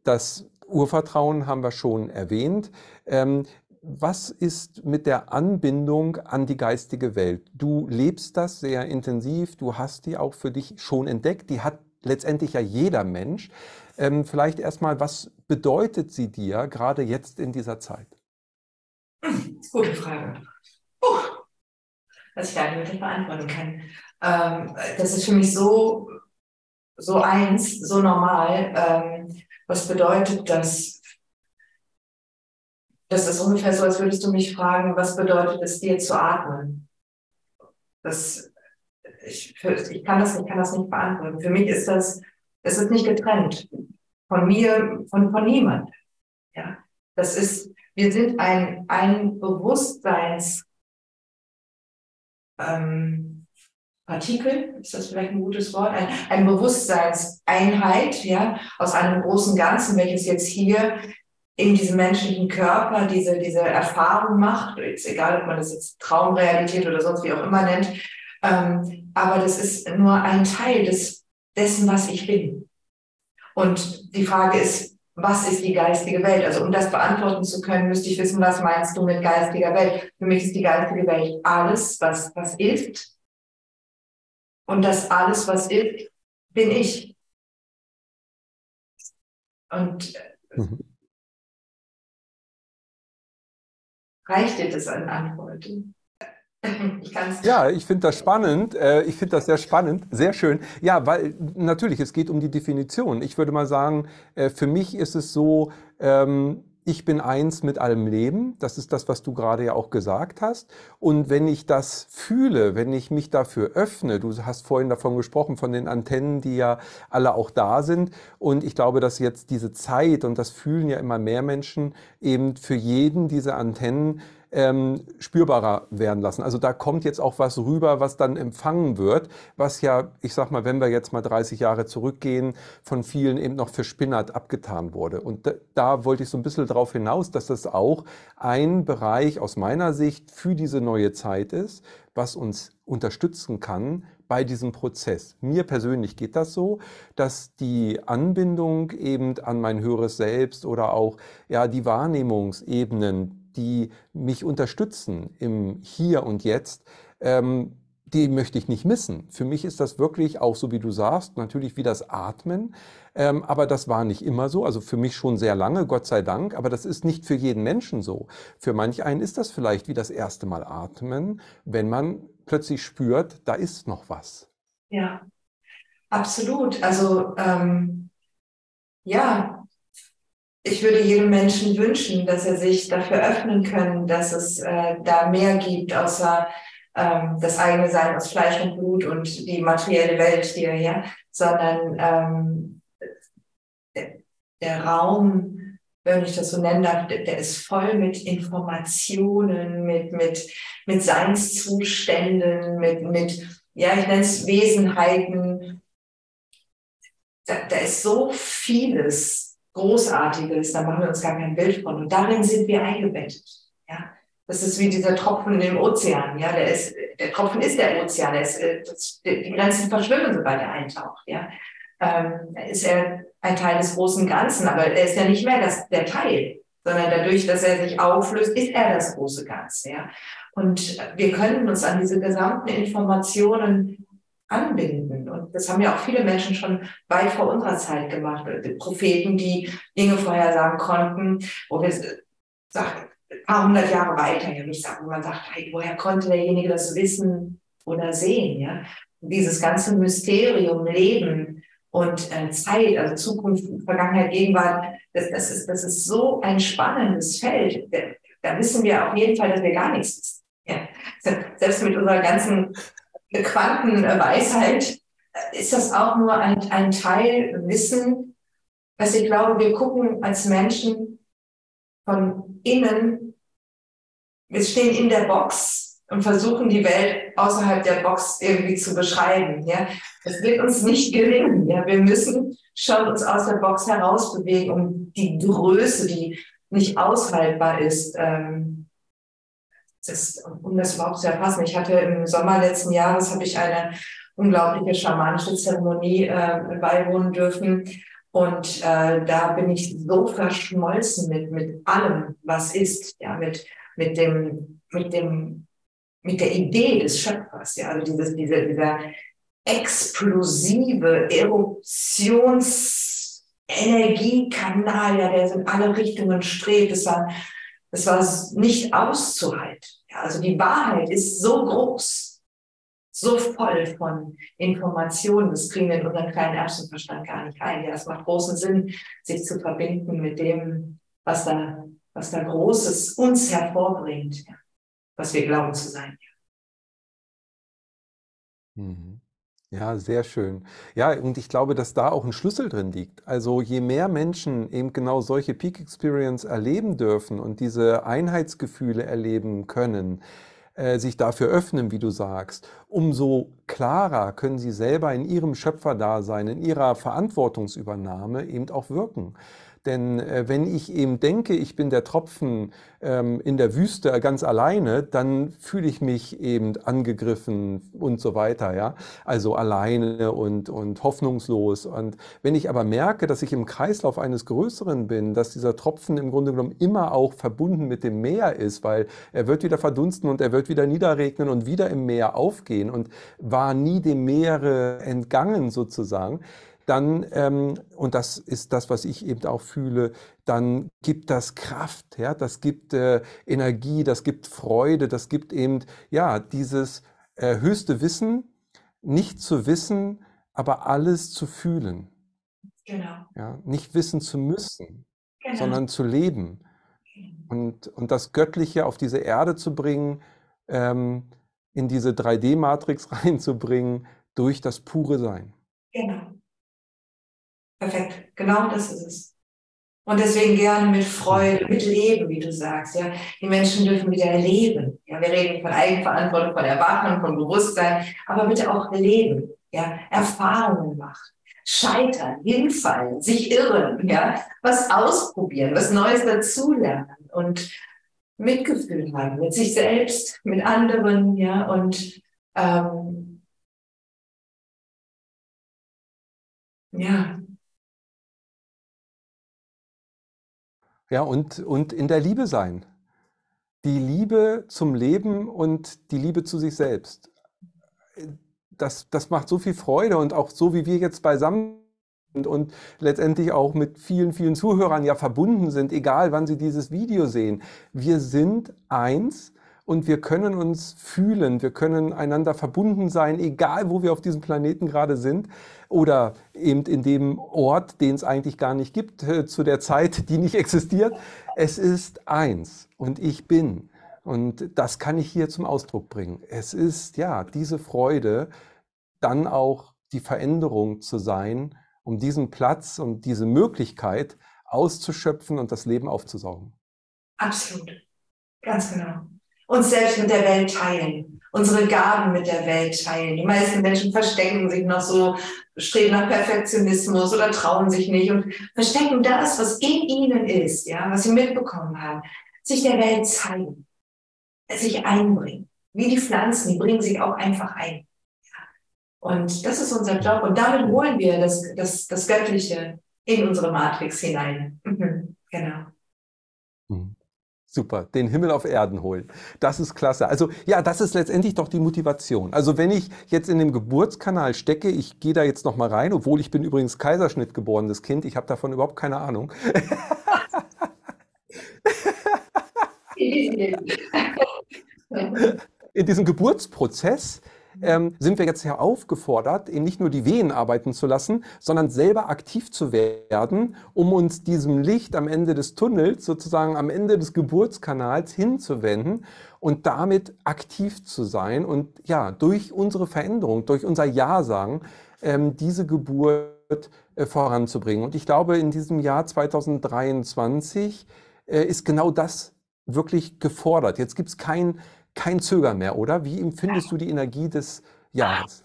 Das Urvertrauen haben wir schon erwähnt. Ähm, was ist mit der Anbindung an die geistige Welt? Du lebst das sehr intensiv, du hast die auch für dich schon entdeckt, die hat letztendlich ja jeder Mensch. Ähm, vielleicht erstmal, was bedeutet sie dir gerade jetzt in dieser Zeit? Gute Frage. Puh, was ich nicht wirklich beantworten kann. Ähm, das ist für mich so, so eins, so normal. Ähm, was bedeutet das? Das ist ungefähr so, als würdest du mich fragen, was bedeutet es dir zu atmen? Das, ich, ich, kann das, ich kann das nicht beantworten. Für mich ist das, es ist nicht getrennt von mir, von, von niemand. Ja, das ist, wir sind ein, ein Bewusstseins, ähm, ist das vielleicht ein gutes Wort, ein, ein Bewusstseinseinheit, ja, aus einem großen Ganzen, welches jetzt hier in diesem menschlichen Körper diese, diese Erfahrung macht, ist egal, ob man das jetzt Traumrealität oder sonst wie auch immer nennt, ähm, aber das ist nur ein Teil des, dessen, was ich bin. Und die Frage ist, was ist die geistige Welt? Also um das beantworten zu können, müsste ich wissen, was meinst du mit geistiger Welt? Für mich ist die geistige Welt alles, was, was ist. Und das alles, was ist, bin ich. Und mhm. reicht dir das an Antworten? Ich ja, ich finde das spannend. Äh, ich finde das sehr spannend, sehr schön. Ja, weil natürlich, es geht um die Definition. Ich würde mal sagen, äh, für mich ist es so, ähm, ich bin eins mit allem Leben. Das ist das, was du gerade ja auch gesagt hast. Und wenn ich das fühle, wenn ich mich dafür öffne, du hast vorhin davon gesprochen, von den Antennen, die ja alle auch da sind. Und ich glaube, dass jetzt diese Zeit, und das fühlen ja immer mehr Menschen, eben für jeden diese Antennen ähm, spürbarer werden lassen. Also da kommt jetzt auch was rüber, was dann empfangen wird, was ja, ich sag mal, wenn wir jetzt mal 30 Jahre zurückgehen, von vielen eben noch für Spinnert abgetan wurde. Und da, da wollte ich so ein bisschen darauf hinaus, dass das auch ein Bereich aus meiner Sicht für diese neue Zeit ist, was uns unterstützen kann bei diesem Prozess. Mir persönlich geht das so, dass die Anbindung eben an mein höheres Selbst oder auch ja die Wahrnehmungsebenen, die mich unterstützen im Hier und Jetzt, ähm, die möchte ich nicht missen. Für mich ist das wirklich auch so, wie du sagst, natürlich wie das Atmen. Ähm, aber das war nicht immer so. Also für mich schon sehr lange, Gott sei Dank. Aber das ist nicht für jeden Menschen so. Für manch einen ist das vielleicht wie das erste Mal atmen, wenn man plötzlich spürt, da ist noch was. Ja, absolut. Also ähm, ja, ich würde jedem Menschen wünschen, dass er sich dafür öffnen kann, dass es äh, da mehr gibt, außer ähm, das eigene Sein aus Fleisch und Blut und die materielle Welt hier, ja, sondern ähm, der, Raum, wenn ich das so nennen darf, der, der ist voll mit Informationen, mit, mit, mit Seinszuständen, mit, mit, ja, ich nenne es Wesenheiten. Da, da ist so vieles Großartiges, da machen wir uns gar kein Bild von. Und darin sind wir eingebettet. Ja? Das ist wie dieser Tropfen im Ozean. Ja, der ist, der Tropfen ist der Ozean. Der ist, äh, das, die Grenzen verschwimmen, sobald er eintaucht. Ja, ähm, ist er ein Teil des großen Ganzen, aber er ist ja nicht mehr das, der Teil, sondern dadurch, dass er sich auflöst, ist er das große Ganze. Ja, und wir können uns an diese gesamten Informationen anbinden. Und das haben ja auch viele Menschen schon weit vor unserer Zeit gemacht. Die Propheten, die Dinge vorhersagen konnten, wo wir sagen, ein paar hundert Jahre weiter, ja, ich sage, wo man sagt, hey, woher konnte derjenige das wissen oder sehen, ja? Dieses ganze Mysterium, Leben und äh, Zeit, also Zukunft, Vergangenheit, Gegenwart, das, das, ist, das ist so ein spannendes Feld. Da, da wissen wir auf jeden Fall, dass wir gar nichts wissen. Ja. Selbst mit unserer ganzen Quantenweisheit ist das auch nur ein, ein Teil Wissen, was ich glaube, wir gucken als Menschen von innen, wir stehen in der Box und versuchen die Welt außerhalb der Box irgendwie zu beschreiben. Ja, das wird uns nicht gelingen. Ja, wir müssen schon uns aus der Box herausbewegen, um die Größe, die nicht aushaltbar ist, ähm, das, um das überhaupt zu erfassen. Ich hatte im Sommer letzten Jahres habe ich eine unglaubliche schamanische Zeremonie äh, beiwohnen dürfen. Und äh, da bin ich so verschmolzen mit, mit allem, was ist, ja, mit, mit dem, mit dem, mit der Idee des Schöpfers, ja, also dieses, diese, dieser explosive Eruptionsenergiekanal, ja, der in alle Richtungen strebt, das war, das war nicht auszuhalten. Ja, also die Wahrheit ist so groß, so voll von Informationen, das kriegen wir in unseren kleinen Erbsenverstand gar nicht ein. Ja, es macht großen Sinn, sich zu verbinden mit dem, was da, was da Großes uns hervorbringt, ja, was wir glauben zu sein. Mhm. Ja, sehr schön. Ja, und ich glaube, dass da auch ein Schlüssel drin liegt. Also je mehr Menschen eben genau solche Peak Experience erleben dürfen und diese Einheitsgefühle erleben können, äh, sich dafür öffnen, wie du sagst, umso klarer können sie selber in ihrem Schöpferdasein, in ihrer Verantwortungsübernahme eben auch wirken. Denn äh, wenn ich eben denke, ich bin der Tropfen ähm, in der Wüste ganz alleine, dann fühle ich mich eben angegriffen und so weiter, ja. Also alleine und, und hoffnungslos. Und wenn ich aber merke, dass ich im Kreislauf eines Größeren bin, dass dieser Tropfen im Grunde genommen immer auch verbunden mit dem Meer ist, weil er wird wieder verdunsten und er wird wieder niederregnen und wieder im Meer aufgehen und war nie dem Meere entgangen sozusagen, dann, ähm, und das ist das, was ich eben auch fühle, dann gibt das Kraft, ja, das gibt äh, Energie, das gibt Freude, das gibt eben, ja, dieses äh, höchste Wissen, nicht zu wissen, aber alles zu fühlen. Genau. Ja, nicht wissen zu müssen, genau. sondern zu leben. Genau. Und, und das Göttliche auf diese Erde zu bringen, ähm, in diese 3D-Matrix reinzubringen, durch das pure Sein. Genau. Perfekt, genau das ist es. Und deswegen gerne mit Freude, mit Leben, wie du sagst. Ja, die Menschen dürfen wieder leben. Ja, wir reden von Eigenverantwortung, von Erwachung, von Bewusstsein, aber bitte auch leben. Ja, Erfahrungen machen, scheitern, hinfallen, sich irren. Ja, was ausprobieren, was Neues dazulernen und Mitgefühl haben mit sich selbst, mit anderen. Ja, und ähm, ja, Ja, und, und in der Liebe sein. Die Liebe zum Leben und die Liebe zu sich selbst. das, das macht so viel Freude und auch so, wie wir jetzt beisammen sind und letztendlich auch mit vielen, vielen Zuhörern ja verbunden sind, egal wann sie dieses Video sehen. Wir sind eins und wir können uns fühlen, wir können einander verbunden sein, egal wo wir auf diesem Planeten gerade sind oder eben in dem Ort, den es eigentlich gar nicht gibt, äh, zu der Zeit, die nicht existiert. Es ist eins und ich bin. Und das kann ich hier zum Ausdruck bringen. Es ist ja diese Freude, dann auch die Veränderung zu sein, um diesen Platz und diese Möglichkeit auszuschöpfen und das Leben aufzusaugen. Absolut. Ganz genau uns selbst mit der Welt teilen, unsere Gaben mit der Welt teilen. Die meisten Menschen verstecken sich noch so, streben nach Perfektionismus oder trauen sich nicht und verstecken das, was in ihnen ist, ja, was sie mitbekommen haben, sich der Welt zeigen, sich einbringen. Wie die Pflanzen, die bringen sich auch einfach ein. Und das ist unser Job. Und damit holen wir das, das, das Göttliche in unsere Matrix hinein. Mhm. Genau. Mhm. Super, den Himmel auf Erden holen. Das ist klasse. Also ja, das ist letztendlich doch die Motivation. Also wenn ich jetzt in dem Geburtskanal stecke, ich gehe da jetzt noch mal rein, obwohl ich bin übrigens Kaiserschnitt geborenes Kind, ich habe davon überhaupt keine Ahnung. in diesem Geburtsprozess ähm, sind wir jetzt ja aufgefordert, eben nicht nur die Wehen arbeiten zu lassen, sondern selber aktiv zu werden, um uns diesem Licht am Ende des Tunnels, sozusagen am Ende des Geburtskanals hinzuwenden und damit aktiv zu sein und ja, durch unsere Veränderung, durch unser Ja sagen, ähm, diese Geburt äh, voranzubringen. Und ich glaube, in diesem Jahr 2023 äh, ist genau das wirklich gefordert. Jetzt gibt es kein kein Zögern mehr, oder? Wie empfindest du die Energie des Jahres?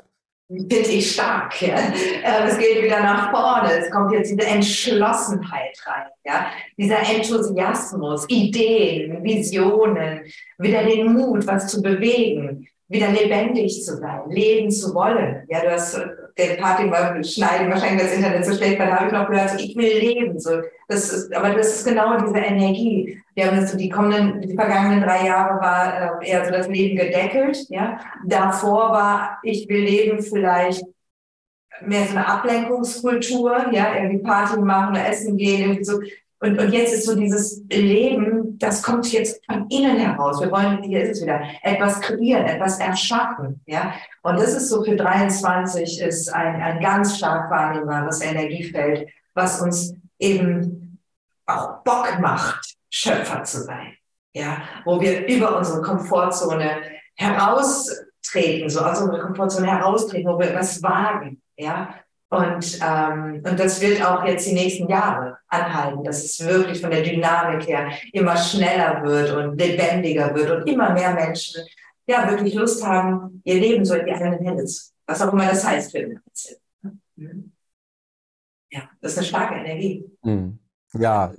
Finde ich stark. Ja. Äh, es geht wieder nach vorne. Es kommt jetzt diese Entschlossenheit rein. Ja. Dieser Enthusiasmus, Ideen, Visionen, wieder den Mut, was zu bewegen, wieder lebendig zu sein, leben zu wollen. Ja, du hast den Party schneiden, wahrscheinlich das Internet so schlecht, weil da habe ich noch gehört, so, ich will leben. So, das ist, aber das ist genau diese Energie. Wir haben jetzt die kommenden, die vergangenen drei Jahre war äh, eher so das Leben gedeckelt. Ja, davor war ich will leben vielleicht mehr so eine Ablenkungskultur, ja, irgendwie Party machen, essen gehen, irgendwie so. Und, und jetzt ist so dieses Leben, das kommt jetzt von innen heraus. Wir wollen, hier ist es wieder, etwas kreieren, etwas erschaffen. Ja? Und das ist so für 23 ist ein, ein ganz stark wahrnehmbares Energiefeld, was uns eben auch Bock macht, Schöpfer zu sein. Ja? Wo wir über unsere Komfortzone heraustreten, so aus unserer Komfortzone heraustreten, wo wir etwas wagen. Ja? Und, ähm, und das wird auch jetzt die nächsten Jahre anhalten, dass es wirklich von der Dynamik her immer schneller wird und lebendiger wird und immer mehr Menschen ja wirklich Lust haben, ihr Leben so in die eigenen Hände zu, was auch immer das heißt für den mhm. Ja, das ist eine starke Energie. Mhm. Ja.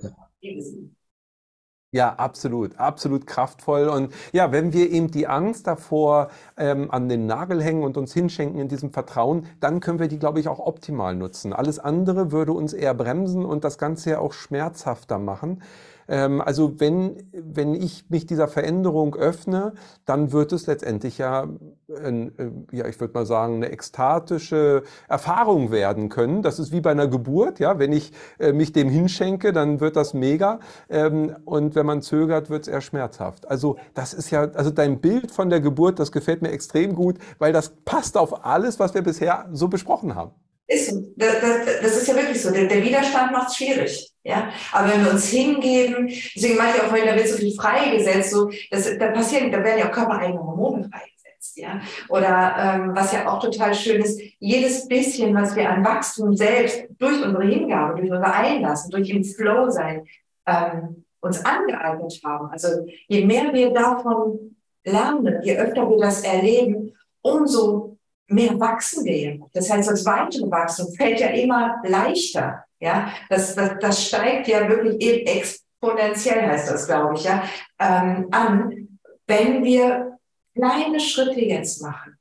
Ja, absolut, absolut kraftvoll. Und ja, wenn wir eben die Angst davor ähm, an den Nagel hängen und uns hinschenken in diesem Vertrauen, dann können wir die, glaube ich, auch optimal nutzen. Alles andere würde uns eher bremsen und das Ganze ja auch schmerzhafter machen. Ähm, also wenn, wenn ich mich dieser Veränderung öffne, dann wird es letztendlich ja, ein, äh, ja ich würde mal sagen, eine ekstatische Erfahrung werden können. Das ist wie bei einer Geburt. Ja, wenn ich äh, mich dem hinschenke, dann wird das mega. Ähm, und wenn man zögert, wird es eher schmerzhaft. Also das ist ja, also dein Bild von der Geburt, das gefällt mir extrem gut, weil das passt auf alles, was wir bisher so besprochen haben. Ist, das, das, das ist ja wirklich so. Der, der Widerstand macht es schwierig. Ja, aber wenn wir uns hingeben, deswegen meine ich auch vorhin, da wird so viel freigesetzt, so, das, da passieren, da werden ja auch körpereigene Hormone freigesetzt, ja. Oder ähm, was ja auch total schön ist, jedes bisschen, was wir an Wachstum selbst durch unsere Hingabe, durch unser Einlassen, durch im Flow sein, ähm, uns angeeignet haben. Also je mehr wir davon lernen, je öfter wir das erleben, umso mehr wachsen wir. Das heißt, das weitere Wachstum fällt ja immer leichter. Ja, das, das, das steigt ja wirklich exponentiell, heißt das, glaube ich, ja, ähm, an, wenn wir kleine Schritte jetzt machen.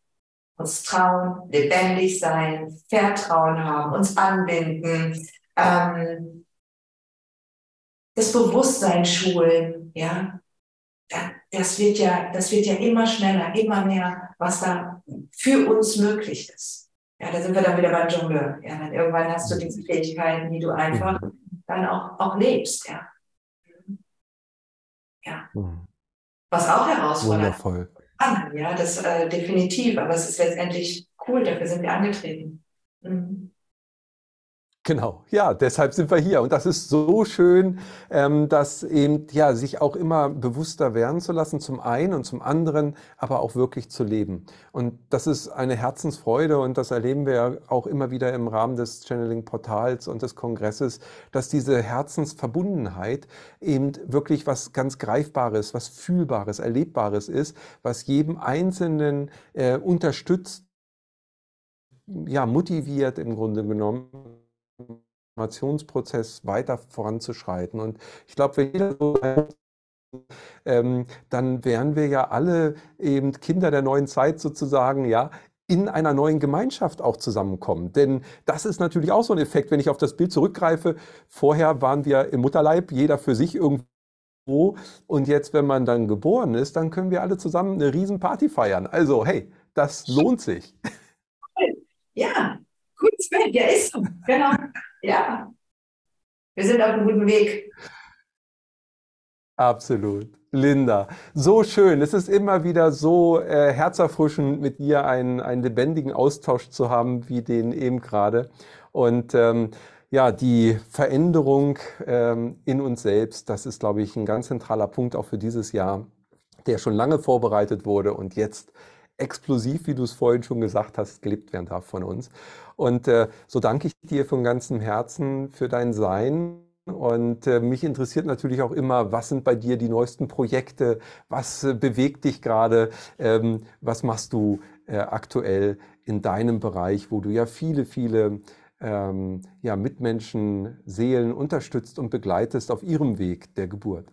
Uns trauen, lebendig sein, Vertrauen haben, uns anbinden, ähm, das Bewusstsein schulen, ja, das wird ja, das wird ja immer schneller, immer mehr, was da für uns möglich ist. Ja, da sind wir dann wieder beim Jongleur. Ja, dann irgendwann hast du diese Fähigkeiten, die du einfach dann auch, auch lebst. Ja. ja. Mhm. Was auch herausfordernd Wundervoll. Ja, das äh, definitiv. Aber es ist letztendlich cool. Dafür sind wir angetreten. Mhm. Genau, ja, deshalb sind wir hier. Und das ist so schön, ähm, dass eben, ja, sich auch immer bewusster werden zu lassen, zum einen und zum anderen, aber auch wirklich zu leben. Und das ist eine Herzensfreude und das erleben wir auch immer wieder im Rahmen des Channeling-Portals und des Kongresses, dass diese Herzensverbundenheit eben wirklich was ganz Greifbares, was Fühlbares, Erlebbares ist, was jedem Einzelnen äh, unterstützt, ja, motiviert im Grunde genommen Transformationsprozess weiter voranzuschreiten. Und ich glaube, wenn jeder so ähm, dann wären wir ja alle eben Kinder der neuen Zeit sozusagen, ja, in einer neuen Gemeinschaft auch zusammenkommen. Denn das ist natürlich auch so ein Effekt, wenn ich auf das Bild zurückgreife. Vorher waren wir im Mutterleib, jeder für sich irgendwo. Und jetzt, wenn man dann geboren ist, dann können wir alle zusammen eine Riesenparty feiern. Also, hey, das lohnt sich. Ja, ja, ist so. Genau. Ja. Wir sind auf einem guten Weg. Absolut. Linda, so schön. Es ist immer wieder so äh, herzerfrischend, mit dir einen, einen lebendigen Austausch zu haben, wie den eben gerade. Und ähm, ja, die Veränderung ähm, in uns selbst, das ist, glaube ich, ein ganz zentraler Punkt auch für dieses Jahr, der schon lange vorbereitet wurde und jetzt explosiv, wie du es vorhin schon gesagt hast, gelebt werden darf von uns. Und äh, so danke ich dir von ganzem Herzen für dein Sein. Und äh, mich interessiert natürlich auch immer, was sind bei dir die neuesten Projekte? Was äh, bewegt dich gerade? Ähm, was machst du äh, aktuell in deinem Bereich, wo du ja viele, viele ähm, ja, Mitmenschen, Seelen unterstützt und begleitest auf ihrem Weg der Geburt?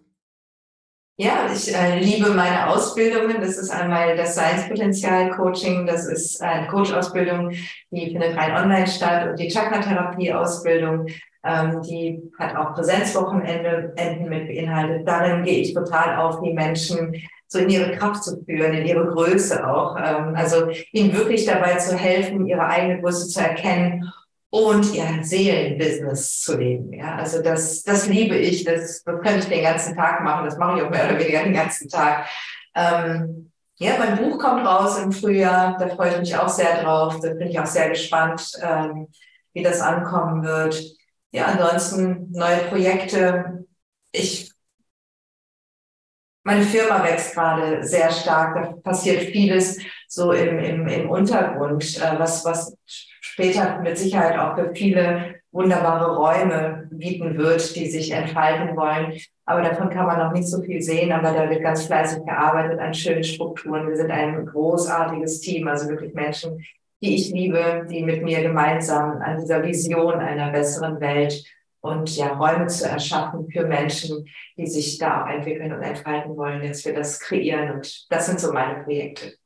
Ja, ich äh, liebe meine Ausbildungen. Das ist einmal das Science-Potenzial-Coaching, das ist eine Coach-Ausbildung, die findet rein online statt und die Chakra-Therapie-Ausbildung, ähm, die hat auch Präsenzwochenende Enden mit beinhaltet. Darin gehe ich total auf, die Menschen so in ihre Kraft zu führen, in ihre Größe auch. Ähm, also ihnen wirklich dabei zu helfen, ihre eigene Größe zu erkennen und ihr Seelenbusiness zu leben. Ja, also das, das liebe ich. Das, das könnte ich den ganzen Tag machen. Das mache ich auch mehr oder weniger den ganzen Tag. Ähm, ja, mein Buch kommt raus im Frühjahr. Da freue ich mich auch sehr drauf. Da bin ich auch sehr gespannt, ähm, wie das ankommen wird. Ja, ansonsten neue Projekte. Ich meine Firma wächst gerade sehr stark. Da passiert vieles so im, im, im Untergrund, äh, was, was später mit Sicherheit auch für viele wunderbare Räume bieten wird, die sich entfalten wollen. Aber davon kann man noch nicht so viel sehen, aber da wird ganz fleißig gearbeitet an schönen Strukturen. Wir sind ein großartiges Team, also wirklich Menschen, die ich liebe, die mit mir gemeinsam an dieser Vision einer besseren Welt und ja, Räume zu erschaffen für Menschen, die sich da auch entwickeln und entfalten wollen, jetzt wir das kreieren. Und das sind so meine Projekte.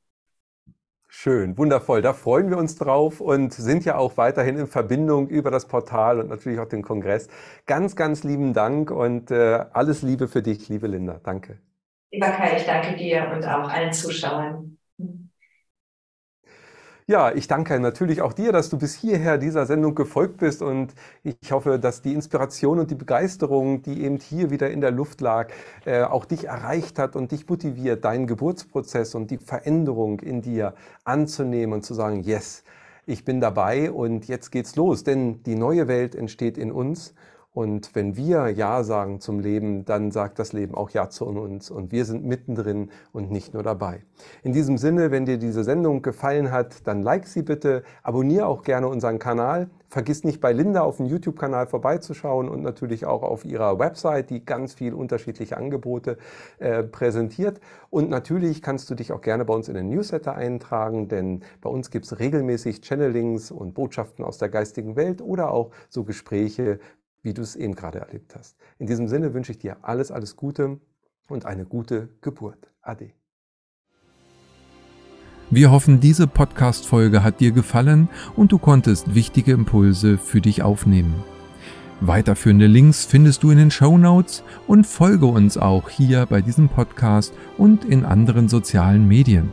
Schön, wundervoll. Da freuen wir uns drauf und sind ja auch weiterhin in Verbindung über das Portal und natürlich auch den Kongress. Ganz, ganz lieben Dank und äh, alles Liebe für dich, liebe Linda. Danke. Lieber Kai, ich danke dir und auch allen Zuschauern. Ja, ich danke natürlich auch dir, dass du bis hierher dieser Sendung gefolgt bist und ich hoffe, dass die Inspiration und die Begeisterung, die eben hier wieder in der Luft lag, äh, auch dich erreicht hat und dich motiviert, deinen Geburtsprozess und die Veränderung in dir anzunehmen und zu sagen, yes, ich bin dabei und jetzt geht's los, denn die neue Welt entsteht in uns und wenn wir Ja sagen zum Leben, dann sagt das Leben auch Ja zu uns. Und wir sind mittendrin und nicht nur dabei. In diesem Sinne, wenn dir diese Sendung gefallen hat, dann like sie bitte, abonniere auch gerne unseren Kanal. Vergiss nicht bei Linda auf dem YouTube-Kanal vorbeizuschauen und natürlich auch auf ihrer Website, die ganz viel unterschiedliche Angebote äh, präsentiert. Und natürlich kannst du dich auch gerne bei uns in den Newsletter eintragen, denn bei uns gibt es regelmäßig Channelings und Botschaften aus der geistigen Welt oder auch so Gespräche wie du es eben gerade erlebt hast. In diesem Sinne wünsche ich dir alles, alles Gute und eine gute Geburt. Ade. Wir hoffen, diese Podcast-Folge hat dir gefallen und du konntest wichtige Impulse für dich aufnehmen. Weiterführende Links findest du in den Show Notes und folge uns auch hier bei diesem Podcast und in anderen sozialen Medien.